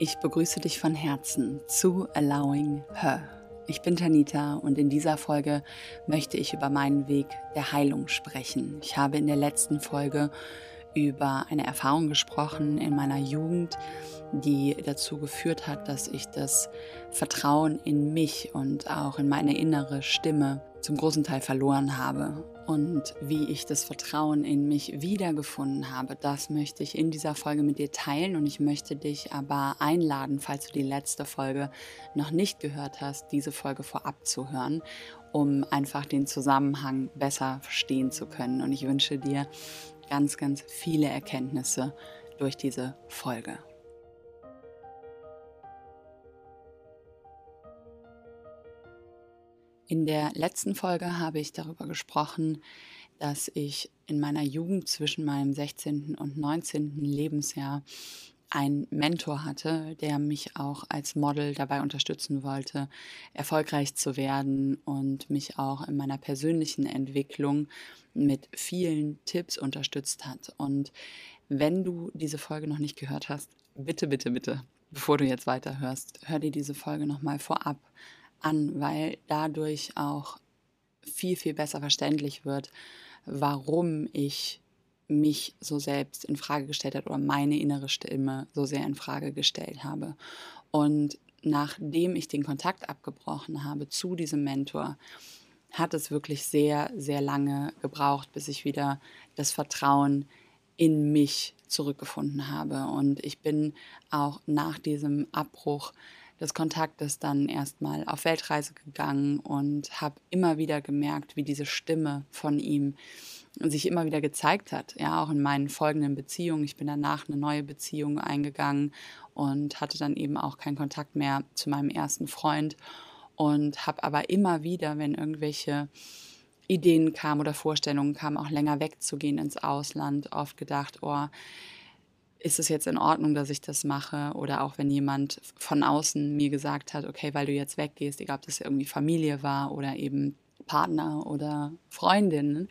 Ich begrüße dich von Herzen zu Allowing Her. Ich bin Tanita und in dieser Folge möchte ich über meinen Weg der Heilung sprechen. Ich habe in der letzten Folge über eine Erfahrung gesprochen in meiner Jugend, die dazu geführt hat, dass ich das Vertrauen in mich und auch in meine innere Stimme zum großen Teil verloren habe. Und wie ich das Vertrauen in mich wiedergefunden habe, das möchte ich in dieser Folge mit dir teilen. Und ich möchte dich aber einladen, falls du die letzte Folge noch nicht gehört hast, diese Folge vorab zu hören, um einfach den Zusammenhang besser verstehen zu können. Und ich wünsche dir ganz, ganz viele Erkenntnisse durch diese Folge. In der letzten Folge habe ich darüber gesprochen, dass ich in meiner Jugend zwischen meinem 16. und 19. Lebensjahr einen Mentor hatte, der mich auch als Model dabei unterstützen wollte, erfolgreich zu werden und mich auch in meiner persönlichen Entwicklung mit vielen Tipps unterstützt hat. Und wenn du diese Folge noch nicht gehört hast, bitte, bitte, bitte, bevor du jetzt weiterhörst, hör dir diese Folge nochmal vorab an, weil dadurch auch viel, viel besser verständlich wird, warum ich mich so selbst in Frage gestellt habe oder meine innere Stimme so sehr in Frage gestellt habe. Und nachdem ich den Kontakt abgebrochen habe zu diesem Mentor, hat es wirklich sehr, sehr lange gebraucht, bis ich wieder das Vertrauen in mich zurückgefunden habe. Und ich bin auch nach diesem Abbruch des Kontaktes dann erstmal auf Weltreise gegangen und habe immer wieder gemerkt, wie diese Stimme von ihm sich immer wieder gezeigt hat. Ja, auch in meinen folgenden Beziehungen. Ich bin danach eine neue Beziehung eingegangen und hatte dann eben auch keinen Kontakt mehr zu meinem ersten Freund und habe aber immer wieder, wenn irgendwelche Ideen kamen oder Vorstellungen kamen, auch länger wegzugehen ins Ausland, oft gedacht, oh, ist es jetzt in Ordnung, dass ich das mache? Oder auch wenn jemand von außen mir gesagt hat, okay, weil du jetzt weggehst, egal ob das irgendwie Familie war oder eben Partner oder Freundin,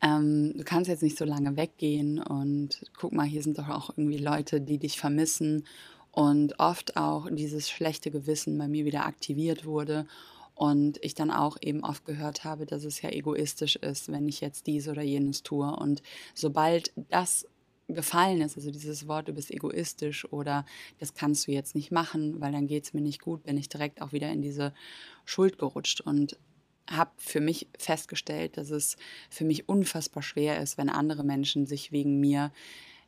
ähm, du kannst jetzt nicht so lange weggehen und guck mal, hier sind doch auch irgendwie Leute, die dich vermissen und oft auch dieses schlechte Gewissen bei mir wieder aktiviert wurde und ich dann auch eben oft gehört habe, dass es ja egoistisch ist, wenn ich jetzt dies oder jenes tue. Und sobald das gefallen ist, also dieses Wort, du bist egoistisch oder das kannst du jetzt nicht machen, weil dann geht es mir nicht gut, bin ich direkt auch wieder in diese Schuld gerutscht und habe für mich festgestellt, dass es für mich unfassbar schwer ist, wenn andere Menschen sich wegen mir,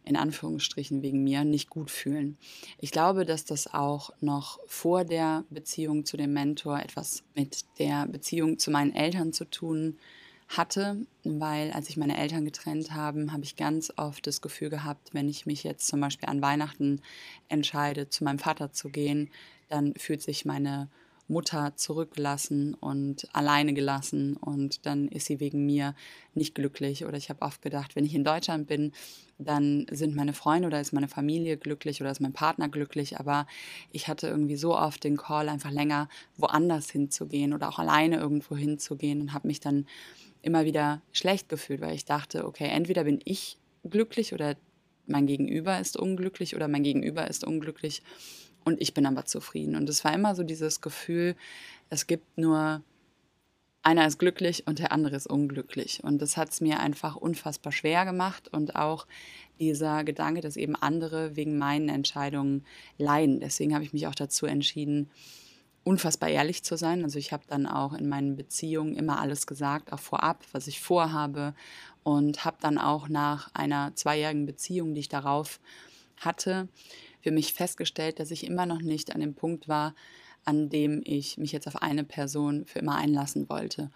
in Anführungsstrichen wegen mir, nicht gut fühlen. Ich glaube, dass das auch noch vor der Beziehung zu dem Mentor etwas mit der Beziehung zu meinen Eltern zu tun hat hatte, weil als ich meine Eltern getrennt haben, habe ich ganz oft das Gefühl gehabt, wenn ich mich jetzt zum Beispiel an Weihnachten entscheide, zu meinem Vater zu gehen, dann fühlt sich meine Mutter zurückgelassen und alleine gelassen und dann ist sie wegen mir nicht glücklich. Oder ich habe oft gedacht, wenn ich in Deutschland bin, dann sind meine Freunde oder ist meine Familie glücklich oder ist mein Partner glücklich. Aber ich hatte irgendwie so oft den Call, einfach länger woanders hinzugehen oder auch alleine irgendwo hinzugehen und habe mich dann immer wieder schlecht gefühlt, weil ich dachte, okay, entweder bin ich glücklich oder mein Gegenüber ist unglücklich oder mein Gegenüber ist unglücklich und ich bin aber zufrieden. Und es war immer so dieses Gefühl, es gibt nur einer ist glücklich und der andere ist unglücklich. Und das hat es mir einfach unfassbar schwer gemacht und auch dieser Gedanke, dass eben andere wegen meinen Entscheidungen leiden. Deswegen habe ich mich auch dazu entschieden, unfassbar ehrlich zu sein. Also ich habe dann auch in meinen Beziehungen immer alles gesagt, auch vorab, was ich vorhabe und habe dann auch nach einer zweijährigen Beziehung, die ich darauf hatte, für mich festgestellt, dass ich immer noch nicht an dem Punkt war, an dem ich mich jetzt auf eine Person für immer einlassen wollte.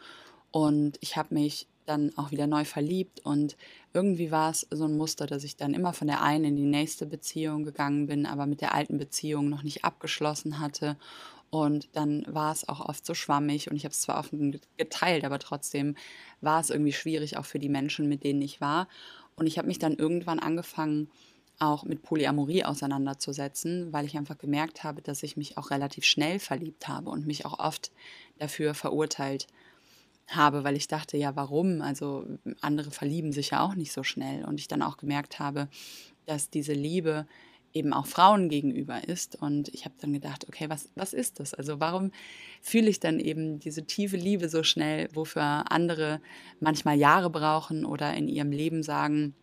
Und ich habe mich dann auch wieder neu verliebt und irgendwie war es so ein Muster, dass ich dann immer von der einen in die nächste Beziehung gegangen bin, aber mit der alten Beziehung noch nicht abgeschlossen hatte und dann war es auch oft so schwammig und ich habe es zwar offen geteilt, aber trotzdem war es irgendwie schwierig auch für die Menschen, mit denen ich war. Und ich habe mich dann irgendwann angefangen, auch mit Polyamorie auseinanderzusetzen, weil ich einfach gemerkt habe, dass ich mich auch relativ schnell verliebt habe und mich auch oft dafür verurteilt habe, weil ich dachte, ja, warum? Also andere verlieben sich ja auch nicht so schnell. Und ich dann auch gemerkt habe, dass diese Liebe eben auch Frauen gegenüber ist. Und ich habe dann gedacht, okay, was, was ist das? Also warum fühle ich dann eben diese tiefe Liebe so schnell, wofür andere manchmal Jahre brauchen oder in ihrem Leben sagen,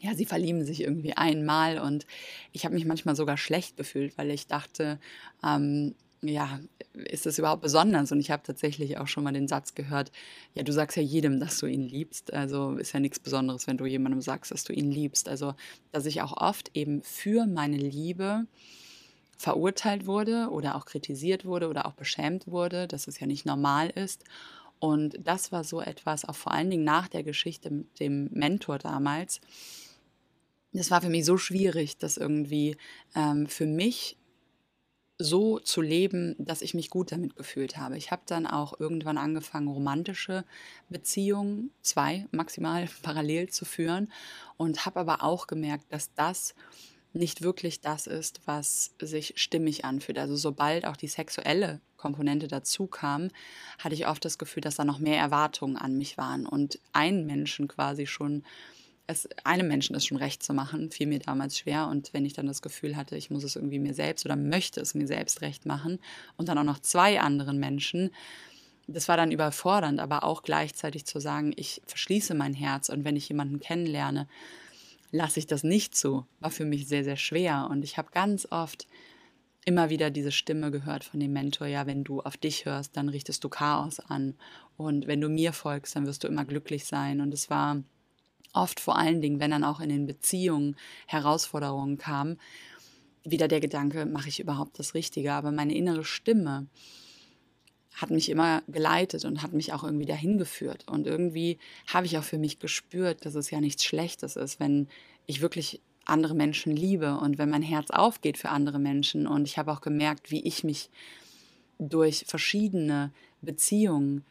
ja, sie verlieben sich irgendwie einmal und ich habe mich manchmal sogar schlecht gefühlt, weil ich dachte, ähm, ja, ist das überhaupt besonders? Und ich habe tatsächlich auch schon mal den Satz gehört, ja, du sagst ja jedem, dass du ihn liebst. Also ist ja nichts Besonderes, wenn du jemandem sagst, dass du ihn liebst. Also, dass ich auch oft eben für meine Liebe verurteilt wurde oder auch kritisiert wurde oder auch beschämt wurde, dass es ja nicht normal ist. Und das war so etwas, auch vor allen Dingen nach der Geschichte mit dem Mentor damals. Das war für mich so schwierig, das irgendwie ähm, für mich so zu leben, dass ich mich gut damit gefühlt habe. Ich habe dann auch irgendwann angefangen, romantische Beziehungen, zwei maximal parallel zu führen und habe aber auch gemerkt, dass das nicht wirklich das ist, was sich stimmig anfühlt. Also sobald auch die sexuelle Komponente dazu kam, hatte ich oft das Gefühl, dass da noch mehr Erwartungen an mich waren und einen Menschen quasi schon es einem Menschen es schon recht zu machen, fiel mir damals schwer. Und wenn ich dann das Gefühl hatte, ich muss es irgendwie mir selbst oder möchte es mir selbst recht machen und dann auch noch zwei anderen Menschen, das war dann überfordernd, aber auch gleichzeitig zu sagen, ich verschließe mein Herz und wenn ich jemanden kennenlerne, lasse ich das nicht zu, war für mich sehr, sehr schwer. Und ich habe ganz oft immer wieder diese Stimme gehört von dem Mentor, ja, wenn du auf dich hörst, dann richtest du Chaos an. Und wenn du mir folgst, dann wirst du immer glücklich sein. Und es war oft vor allen Dingen, wenn dann auch in den Beziehungen Herausforderungen kamen, wieder der Gedanke, mache ich überhaupt das Richtige? Aber meine innere Stimme hat mich immer geleitet und hat mich auch irgendwie dahin geführt. Und irgendwie habe ich auch für mich gespürt, dass es ja nichts Schlechtes ist, wenn ich wirklich andere Menschen liebe und wenn mein Herz aufgeht für andere Menschen. Und ich habe auch gemerkt, wie ich mich durch verschiedene Beziehungen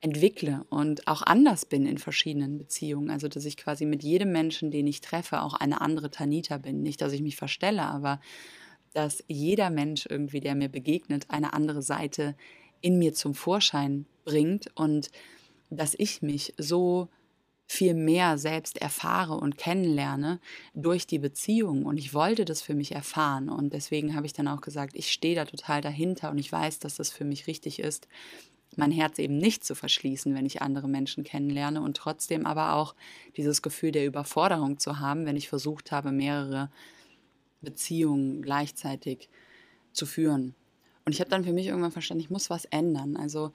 entwickle und auch anders bin in verschiedenen Beziehungen. Also, dass ich quasi mit jedem Menschen, den ich treffe, auch eine andere Tanita bin. Nicht, dass ich mich verstelle, aber dass jeder Mensch irgendwie, der mir begegnet, eine andere Seite in mir zum Vorschein bringt und dass ich mich so viel mehr selbst erfahre und kennenlerne durch die Beziehung. Und ich wollte das für mich erfahren. Und deswegen habe ich dann auch gesagt, ich stehe da total dahinter und ich weiß, dass das für mich richtig ist, mein Herz eben nicht zu verschließen, wenn ich andere Menschen kennenlerne und trotzdem aber auch dieses Gefühl der Überforderung zu haben, wenn ich versucht habe, mehrere Beziehungen gleichzeitig zu führen. Und ich habe dann für mich irgendwann verstanden, ich muss was ändern. Also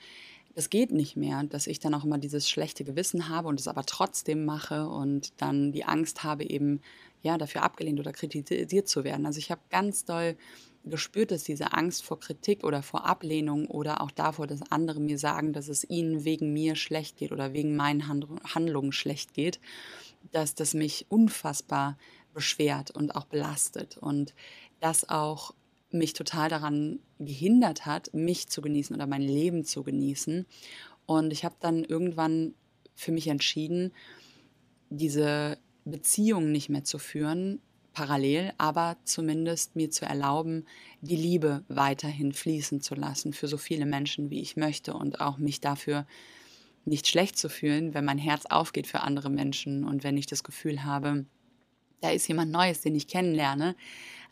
es geht nicht mehr, dass ich dann auch immer dieses schlechte Gewissen habe und es aber trotzdem mache und dann die Angst habe, eben ja dafür abgelehnt oder kritisiert zu werden. Also ich habe ganz doll gespürt, dass diese Angst vor Kritik oder vor Ablehnung oder auch davor, dass andere mir sagen, dass es ihnen wegen mir schlecht geht oder wegen meinen Handlungen schlecht geht, dass das mich unfassbar beschwert und auch belastet und das auch mich total daran gehindert hat, mich zu genießen oder mein Leben zu genießen. Und ich habe dann irgendwann für mich entschieden, diese Beziehung nicht mehr zu führen, parallel, aber zumindest mir zu erlauben, die Liebe weiterhin fließen zu lassen für so viele Menschen, wie ich möchte und auch mich dafür nicht schlecht zu fühlen, wenn mein Herz aufgeht für andere Menschen und wenn ich das Gefühl habe, da ist jemand Neues, den ich kennenlerne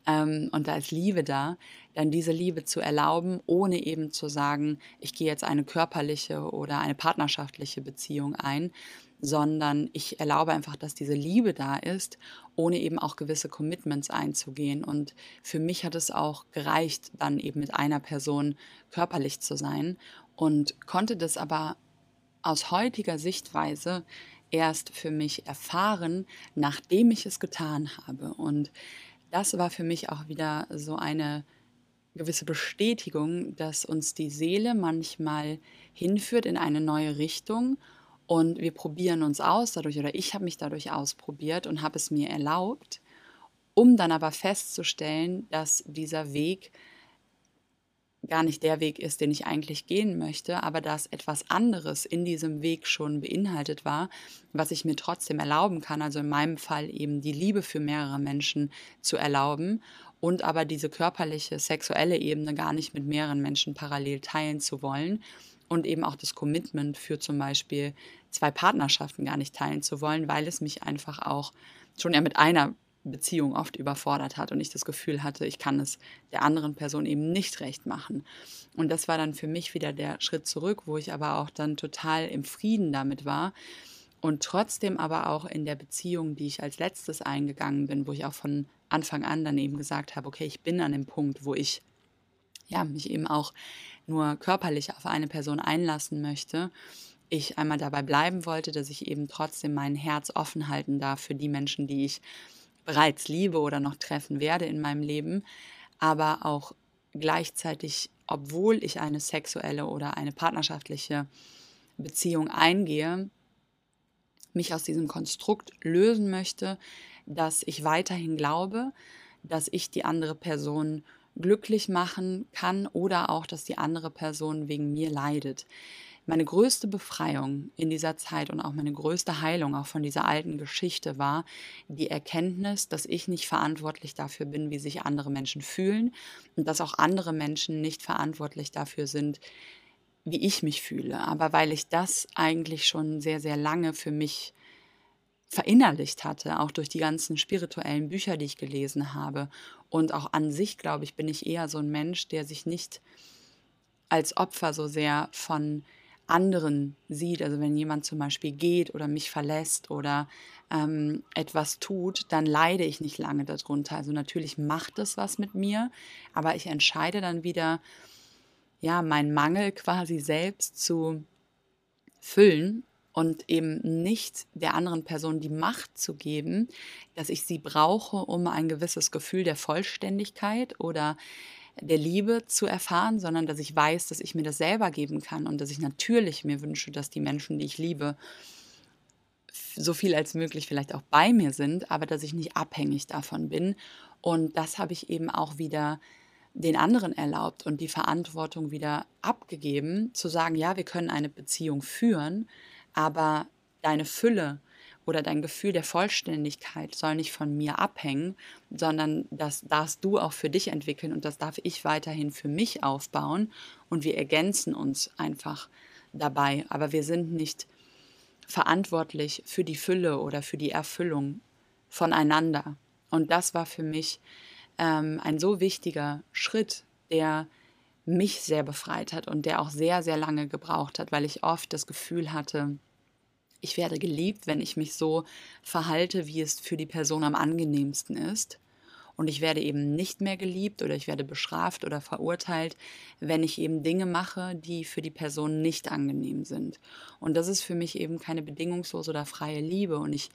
ähm, und da ist Liebe da, dann diese Liebe zu erlauben, ohne eben zu sagen, ich gehe jetzt eine körperliche oder eine partnerschaftliche Beziehung ein, sondern ich erlaube einfach, dass diese Liebe da ist, ohne eben auch gewisse Commitments einzugehen. Und für mich hat es auch gereicht, dann eben mit einer Person körperlich zu sein und konnte das aber aus heutiger Sichtweise erst für mich erfahren, nachdem ich es getan habe. Und das war für mich auch wieder so eine gewisse Bestätigung, dass uns die Seele manchmal hinführt in eine neue Richtung und wir probieren uns aus dadurch, oder ich habe mich dadurch ausprobiert und habe es mir erlaubt, um dann aber festzustellen, dass dieser Weg gar nicht der Weg ist, den ich eigentlich gehen möchte, aber dass etwas anderes in diesem Weg schon beinhaltet war, was ich mir trotzdem erlauben kann, also in meinem Fall eben die Liebe für mehrere Menschen zu erlauben und aber diese körperliche, sexuelle Ebene gar nicht mit mehreren Menschen parallel teilen zu wollen und eben auch das Commitment für zum Beispiel zwei Partnerschaften gar nicht teilen zu wollen, weil es mich einfach auch schon ja mit einer Beziehung oft überfordert hat und ich das Gefühl hatte, ich kann es der anderen Person eben nicht recht machen. Und das war dann für mich wieder der Schritt zurück, wo ich aber auch dann total im Frieden damit war und trotzdem aber auch in der Beziehung, die ich als letztes eingegangen bin, wo ich auch von Anfang an dann eben gesagt habe, okay, ich bin an dem Punkt, wo ich ja, mich eben auch nur körperlich auf eine Person einlassen möchte, ich einmal dabei bleiben wollte, dass ich eben trotzdem mein Herz offen halten darf für die Menschen, die ich bereits liebe oder noch treffen werde in meinem Leben, aber auch gleichzeitig, obwohl ich eine sexuelle oder eine partnerschaftliche Beziehung eingehe, mich aus diesem Konstrukt lösen möchte, dass ich weiterhin glaube, dass ich die andere Person glücklich machen kann oder auch, dass die andere Person wegen mir leidet. Meine größte Befreiung in dieser Zeit und auch meine größte Heilung auch von dieser alten Geschichte war die Erkenntnis, dass ich nicht verantwortlich dafür bin, wie sich andere Menschen fühlen und dass auch andere Menschen nicht verantwortlich dafür sind, wie ich mich fühle. Aber weil ich das eigentlich schon sehr, sehr lange für mich verinnerlicht hatte, auch durch die ganzen spirituellen Bücher, die ich gelesen habe. Und auch an sich, glaube ich, bin ich eher so ein Mensch, der sich nicht als Opfer so sehr von anderen sieht. Also wenn jemand zum Beispiel geht oder mich verlässt oder ähm, etwas tut, dann leide ich nicht lange darunter. Also natürlich macht es was mit mir, aber ich entscheide dann wieder, ja, meinen Mangel quasi selbst zu füllen und eben nicht der anderen Person die Macht zu geben, dass ich sie brauche, um ein gewisses Gefühl der Vollständigkeit oder der Liebe zu erfahren, sondern dass ich weiß, dass ich mir das selber geben kann und dass ich natürlich mir wünsche, dass die Menschen, die ich liebe, so viel als möglich vielleicht auch bei mir sind, aber dass ich nicht abhängig davon bin. Und das habe ich eben auch wieder den anderen erlaubt und die Verantwortung wieder abgegeben, zu sagen, ja, wir können eine Beziehung führen, aber deine Fülle oder dein Gefühl der Vollständigkeit soll nicht von mir abhängen, sondern das darfst du auch für dich entwickeln und das darf ich weiterhin für mich aufbauen und wir ergänzen uns einfach dabei, aber wir sind nicht verantwortlich für die Fülle oder für die Erfüllung voneinander. Und das war für mich ähm, ein so wichtiger Schritt, der mich sehr befreit hat und der auch sehr, sehr lange gebraucht hat, weil ich oft das Gefühl hatte, ich werde geliebt, wenn ich mich so verhalte, wie es für die Person am angenehmsten ist. Und ich werde eben nicht mehr geliebt oder ich werde bestraft oder verurteilt, wenn ich eben Dinge mache, die für die Person nicht angenehm sind. Und das ist für mich eben keine bedingungslose oder freie Liebe. Und ich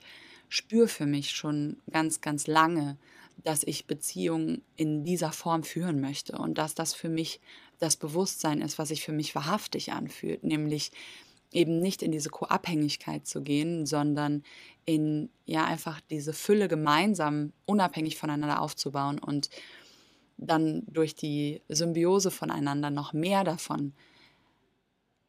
spüre für mich schon ganz, ganz lange, dass ich Beziehungen in dieser Form führen möchte und dass das für mich das Bewusstsein ist, was sich für mich wahrhaftig anfühlt, nämlich eben nicht in diese Co-Abhängigkeit zu gehen, sondern in ja einfach diese Fülle gemeinsam unabhängig voneinander aufzubauen und dann durch die Symbiose voneinander noch mehr davon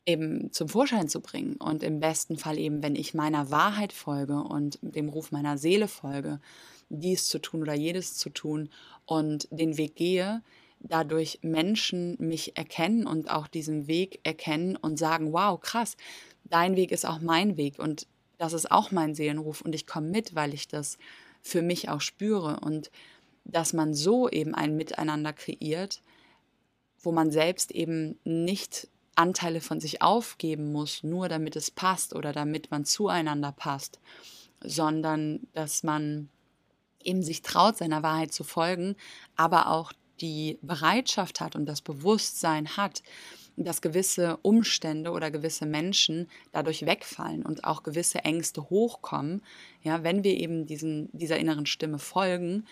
eben zum Vorschein zu bringen und im besten Fall eben, wenn ich meiner Wahrheit folge und dem Ruf meiner Seele folge, dies zu tun oder jedes zu tun und den Weg gehe, dadurch Menschen mich erkennen und auch diesen Weg erkennen und sagen, wow, krass, dein Weg ist auch mein Weg und das ist auch mein Seelenruf und ich komme mit, weil ich das für mich auch spüre und dass man so eben ein Miteinander kreiert, wo man selbst eben nicht Anteile von sich aufgeben muss, nur damit es passt oder damit man zueinander passt, sondern dass man eben sich traut, seiner Wahrheit zu folgen, aber auch die Bereitschaft hat und das Bewusstsein hat, dass gewisse Umstände oder gewisse Menschen dadurch wegfallen und auch gewisse Ängste hochkommen, ja, wenn wir eben diesen, dieser inneren Stimme folgen,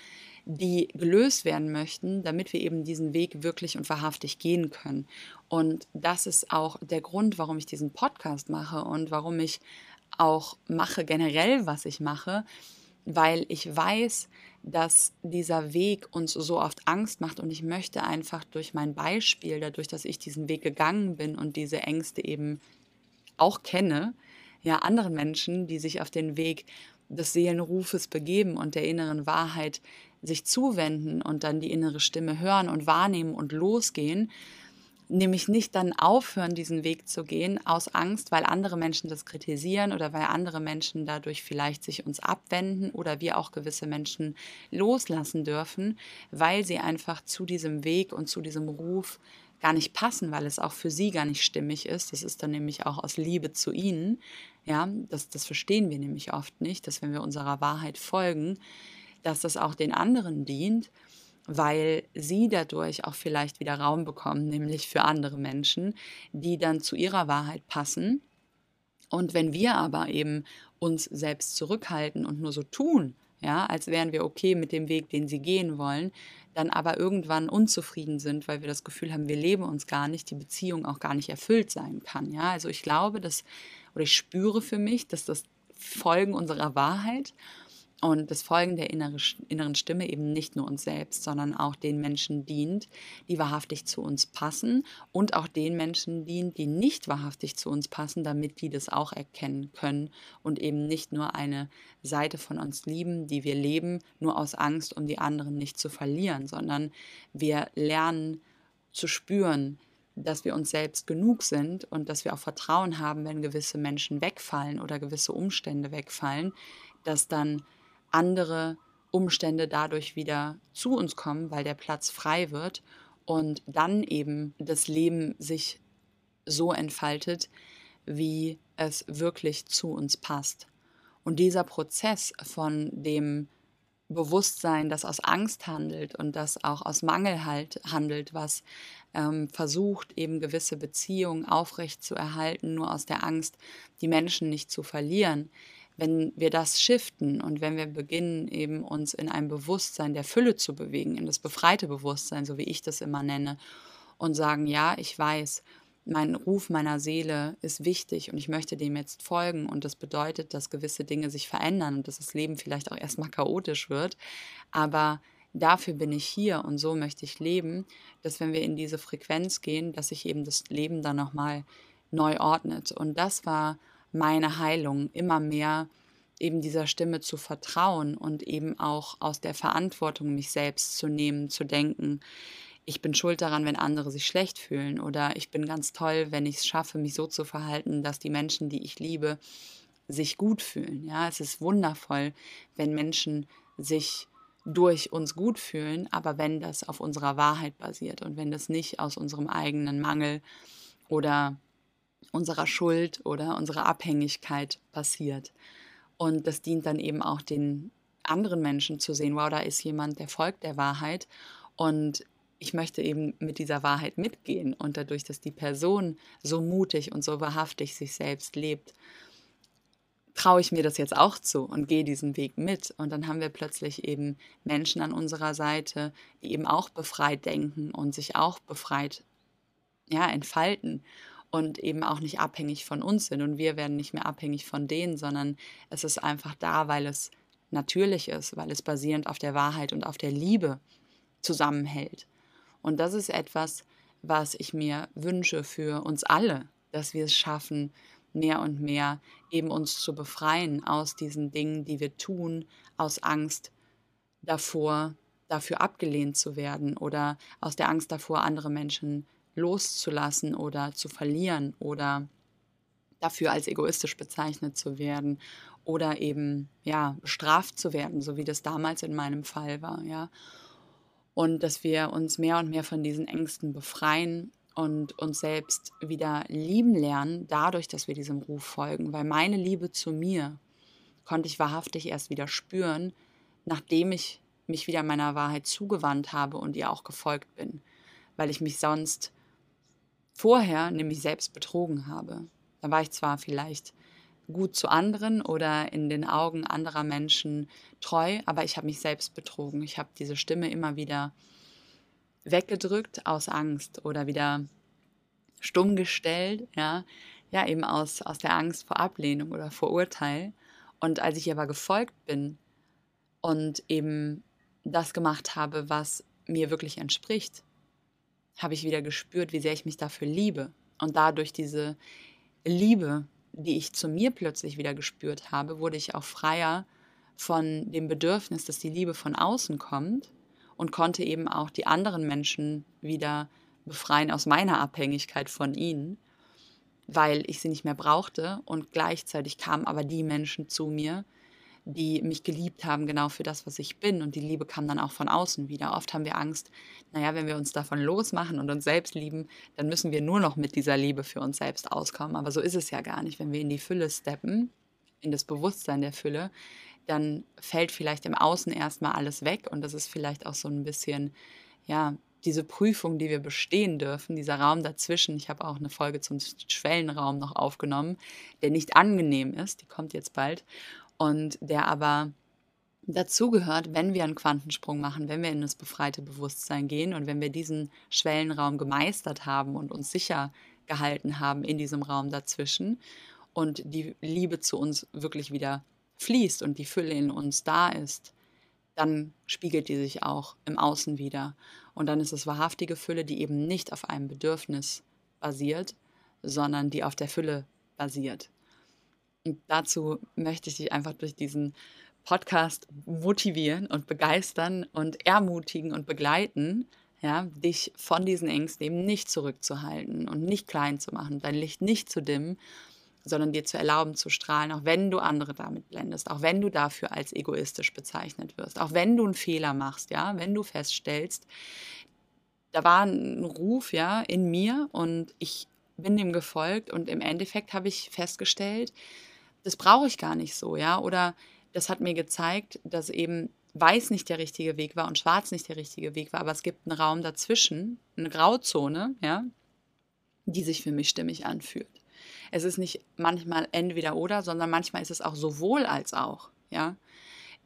die gelöst werden möchten, damit wir eben diesen Weg wirklich und wahrhaftig gehen können. Und das ist auch der Grund, warum ich diesen Podcast mache und warum ich auch mache generell, was ich mache, weil ich weiß, dass dieser Weg uns so oft Angst macht und ich möchte einfach durch mein Beispiel, dadurch, dass ich diesen Weg gegangen bin und diese Ängste eben auch kenne, ja, anderen Menschen, die sich auf den Weg des Seelenrufes begeben und der inneren Wahrheit sich zuwenden und dann die innere Stimme hören und wahrnehmen und losgehen, nämlich nicht dann aufhören, diesen Weg zu gehen, aus Angst, weil andere Menschen das kritisieren oder weil andere Menschen dadurch vielleicht sich uns abwenden oder wir auch gewisse Menschen loslassen dürfen, weil sie einfach zu diesem Weg und zu diesem Ruf gar nicht passen, weil es auch für sie gar nicht stimmig ist. Das ist dann nämlich auch aus Liebe zu ihnen. Ja, das, das verstehen wir nämlich oft nicht, dass wenn wir unserer Wahrheit folgen, dass das auch den anderen dient weil sie dadurch auch vielleicht wieder Raum bekommen, nämlich für andere Menschen, die dann zu ihrer Wahrheit passen. Und wenn wir aber eben uns selbst zurückhalten und nur so tun, ja, als wären wir okay mit dem Weg, den sie gehen wollen, dann aber irgendwann unzufrieden sind, weil wir das Gefühl haben, wir leben uns gar nicht, die Beziehung auch gar nicht erfüllt sein kann. Ja, also ich glaube, dass, oder ich spüre für mich, dass das Folgen unserer Wahrheit und das Folgen der inneren Stimme eben nicht nur uns selbst, sondern auch den Menschen dient, die wahrhaftig zu uns passen und auch den Menschen dient, die nicht wahrhaftig zu uns passen, damit die das auch erkennen können und eben nicht nur eine Seite von uns lieben, die wir leben, nur aus Angst, um die anderen nicht zu verlieren, sondern wir lernen zu spüren, dass wir uns selbst genug sind und dass wir auch Vertrauen haben, wenn gewisse Menschen wegfallen oder gewisse Umstände wegfallen, dass dann andere Umstände dadurch wieder zu uns kommen, weil der Platz frei wird und dann eben das Leben sich so entfaltet, wie es wirklich zu uns passt. Und dieser Prozess von dem Bewusstsein, das aus Angst handelt und das auch aus Mangel halt handelt, was ähm, versucht, eben gewisse Beziehungen aufrecht zu erhalten, nur aus der Angst, die Menschen nicht zu verlieren, wenn wir das shiften und wenn wir beginnen, eben uns in ein Bewusstsein der Fülle zu bewegen, in das befreite Bewusstsein, so wie ich das immer nenne, und sagen, ja, ich weiß, mein Ruf meiner Seele ist wichtig und ich möchte dem jetzt folgen und das bedeutet, dass gewisse Dinge sich verändern und dass das Leben vielleicht auch erstmal chaotisch wird, aber dafür bin ich hier und so möchte ich leben, dass wenn wir in diese Frequenz gehen, dass sich eben das Leben dann nochmal neu ordnet. Und das war meine Heilung, immer mehr eben dieser Stimme zu vertrauen und eben auch aus der Verantwortung mich selbst zu nehmen, zu denken, ich bin schuld daran, wenn andere sich schlecht fühlen oder ich bin ganz toll, wenn ich es schaffe, mich so zu verhalten, dass die Menschen, die ich liebe, sich gut fühlen. Ja, es ist wundervoll, wenn Menschen sich durch uns gut fühlen, aber wenn das auf unserer Wahrheit basiert und wenn das nicht aus unserem eigenen Mangel oder unserer Schuld oder unserer Abhängigkeit passiert. Und das dient dann eben auch den anderen Menschen zu sehen, wow, da ist jemand, der folgt der Wahrheit und ich möchte eben mit dieser Wahrheit mitgehen und dadurch, dass die Person so mutig und so wahrhaftig sich selbst lebt, traue ich mir das jetzt auch zu und gehe diesen Weg mit. Und dann haben wir plötzlich eben Menschen an unserer Seite, die eben auch befreit denken und sich auch befreit ja, entfalten und eben auch nicht abhängig von uns sind. Und wir werden nicht mehr abhängig von denen, sondern es ist einfach da, weil es natürlich ist, weil es basierend auf der Wahrheit und auf der Liebe zusammenhält. Und das ist etwas, was ich mir wünsche für uns alle, dass wir es schaffen, mehr und mehr eben uns zu befreien aus diesen Dingen, die wir tun, aus Angst davor, dafür abgelehnt zu werden oder aus der Angst davor, andere Menschen loszulassen oder zu verlieren oder dafür als egoistisch bezeichnet zu werden oder eben ja bestraft zu werden, so wie das damals in meinem Fall war, ja. Und dass wir uns mehr und mehr von diesen Ängsten befreien und uns selbst wieder lieben lernen, dadurch, dass wir diesem Ruf folgen, weil meine Liebe zu mir konnte ich wahrhaftig erst wieder spüren, nachdem ich mich wieder meiner Wahrheit zugewandt habe und ihr auch gefolgt bin, weil ich mich sonst vorher nämlich selbst betrogen habe. Da war ich zwar vielleicht gut zu anderen oder in den Augen anderer Menschen treu, aber ich habe mich selbst betrogen. Ich habe diese Stimme immer wieder weggedrückt aus Angst oder wieder stumm gestellt, ja, ja, eben aus, aus der Angst vor Ablehnung oder vor Urteil. Und als ich aber gefolgt bin und eben das gemacht habe, was mir wirklich entspricht, habe ich wieder gespürt, wie sehr ich mich dafür liebe. Und dadurch diese Liebe, die ich zu mir plötzlich wieder gespürt habe, wurde ich auch freier von dem Bedürfnis, dass die Liebe von außen kommt und konnte eben auch die anderen Menschen wieder befreien aus meiner Abhängigkeit von ihnen, weil ich sie nicht mehr brauchte. Und gleichzeitig kamen aber die Menschen zu mir, die mich geliebt haben, genau für das, was ich bin. Und die Liebe kam dann auch von außen wieder. Oft haben wir Angst, naja, wenn wir uns davon losmachen und uns selbst lieben, dann müssen wir nur noch mit dieser Liebe für uns selbst auskommen. Aber so ist es ja gar nicht. Wenn wir in die Fülle steppen, in das Bewusstsein der Fülle, dann fällt vielleicht im Außen erstmal alles weg. Und das ist vielleicht auch so ein bisschen, ja, diese Prüfung, die wir bestehen dürfen, dieser Raum dazwischen. Ich habe auch eine Folge zum Schwellenraum noch aufgenommen, der nicht angenehm ist, die kommt jetzt bald und der aber dazugehört, wenn wir einen Quantensprung machen, wenn wir in das befreite Bewusstsein gehen und wenn wir diesen Schwellenraum gemeistert haben und uns sicher gehalten haben in diesem Raum dazwischen und die Liebe zu uns wirklich wieder fließt und die Fülle in uns da ist, dann spiegelt die sich auch im Außen wieder. Und dann ist es wahrhaftige Fülle, die eben nicht auf einem Bedürfnis basiert, sondern die auf der Fülle basiert. Und dazu möchte ich dich einfach durch diesen Podcast motivieren und begeistern und ermutigen und begleiten, ja, dich von diesen Ängsten eben nicht zurückzuhalten und nicht klein zu machen, dein Licht nicht zu dimmen, sondern dir zu erlauben zu strahlen, auch wenn du andere damit blendest, auch wenn du dafür als egoistisch bezeichnet wirst, auch wenn du einen Fehler machst, ja, wenn du feststellst, da war ein Ruf, ja, in mir und ich bin dem gefolgt und im Endeffekt habe ich festgestellt, das brauche ich gar nicht so, ja, oder das hat mir gezeigt, dass eben weiß nicht der richtige Weg war und schwarz nicht der richtige Weg war, aber es gibt einen Raum dazwischen, eine Grauzone, ja, die sich für mich stimmig anfühlt. Es ist nicht manchmal entweder oder, sondern manchmal ist es auch sowohl als auch, ja.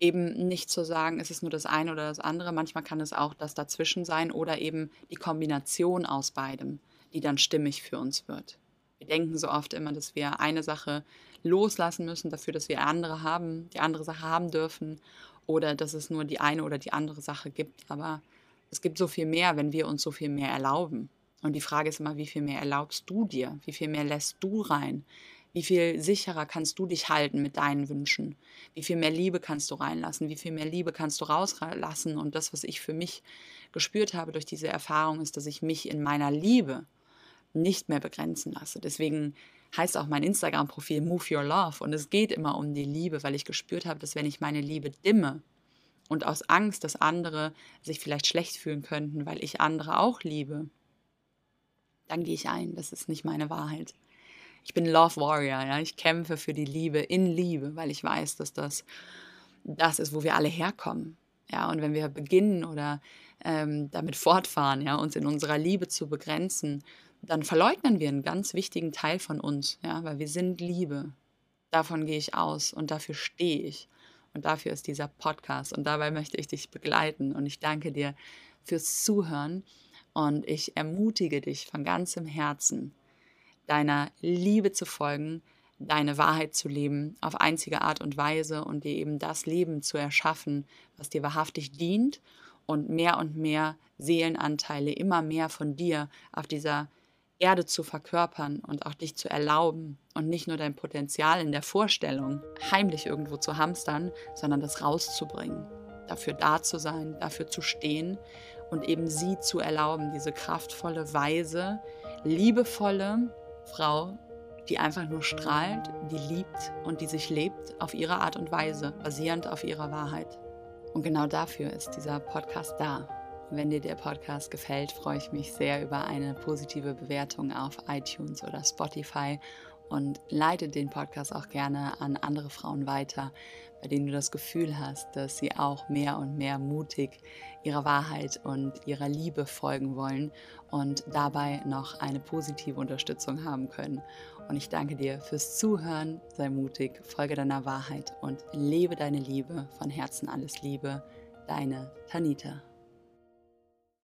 Eben nicht zu sagen, es ist nur das eine oder das andere, manchmal kann es auch das dazwischen sein oder eben die Kombination aus beidem, die dann stimmig für uns wird. Wir denken so oft immer, dass wir eine Sache loslassen müssen dafür, dass wir andere haben, die andere Sache haben dürfen oder dass es nur die eine oder die andere Sache gibt. Aber es gibt so viel mehr, wenn wir uns so viel mehr erlauben. Und die Frage ist immer, wie viel mehr erlaubst du dir? Wie viel mehr lässt du rein? Wie viel sicherer kannst du dich halten mit deinen Wünschen? Wie viel mehr Liebe kannst du reinlassen? Wie viel mehr Liebe kannst du rauslassen? Und das, was ich für mich gespürt habe durch diese Erfahrung, ist, dass ich mich in meiner Liebe nicht mehr begrenzen lasse. Deswegen heißt auch mein Instagram-Profil Move Your Love. Und es geht immer um die Liebe, weil ich gespürt habe, dass wenn ich meine Liebe dimme und aus Angst, dass andere sich vielleicht schlecht fühlen könnten, weil ich andere auch liebe, dann gehe ich ein. Das ist nicht meine Wahrheit. Ich bin Love Warrior, ja. Ich kämpfe für die Liebe in Liebe, weil ich weiß, dass das das ist, wo wir alle herkommen. Ja, und wenn wir beginnen oder ähm, damit fortfahren, ja, uns in unserer Liebe zu begrenzen, dann verleugnen wir einen ganz wichtigen Teil von uns, ja, weil wir sind Liebe. Davon gehe ich aus und dafür stehe ich. Und dafür ist dieser Podcast. Und dabei möchte ich dich begleiten. Und ich danke dir fürs Zuhören. Und ich ermutige dich von ganzem Herzen, deiner Liebe zu folgen, deine Wahrheit zu leben, auf einzige Art und Weise und dir eben das Leben zu erschaffen, was dir wahrhaftig dient und mehr und mehr Seelenanteile, immer mehr von dir auf dieser Erde zu verkörpern und auch dich zu erlauben und nicht nur dein Potenzial in der Vorstellung heimlich irgendwo zu hamstern, sondern das rauszubringen, dafür da zu sein, dafür zu stehen und eben sie zu erlauben, diese kraftvolle, weise, liebevolle Frau, die einfach nur strahlt, die liebt und die sich lebt auf ihre Art und Weise, basierend auf ihrer Wahrheit. Und genau dafür ist dieser Podcast da. Wenn dir der Podcast gefällt, freue ich mich sehr über eine positive Bewertung auf iTunes oder Spotify und leite den Podcast auch gerne an andere Frauen weiter, bei denen du das Gefühl hast, dass sie auch mehr und mehr mutig ihrer Wahrheit und ihrer Liebe folgen wollen und dabei noch eine positive Unterstützung haben können. Und ich danke dir fürs Zuhören, sei mutig, folge deiner Wahrheit und lebe deine Liebe. Von Herzen alles Liebe, deine Tanita.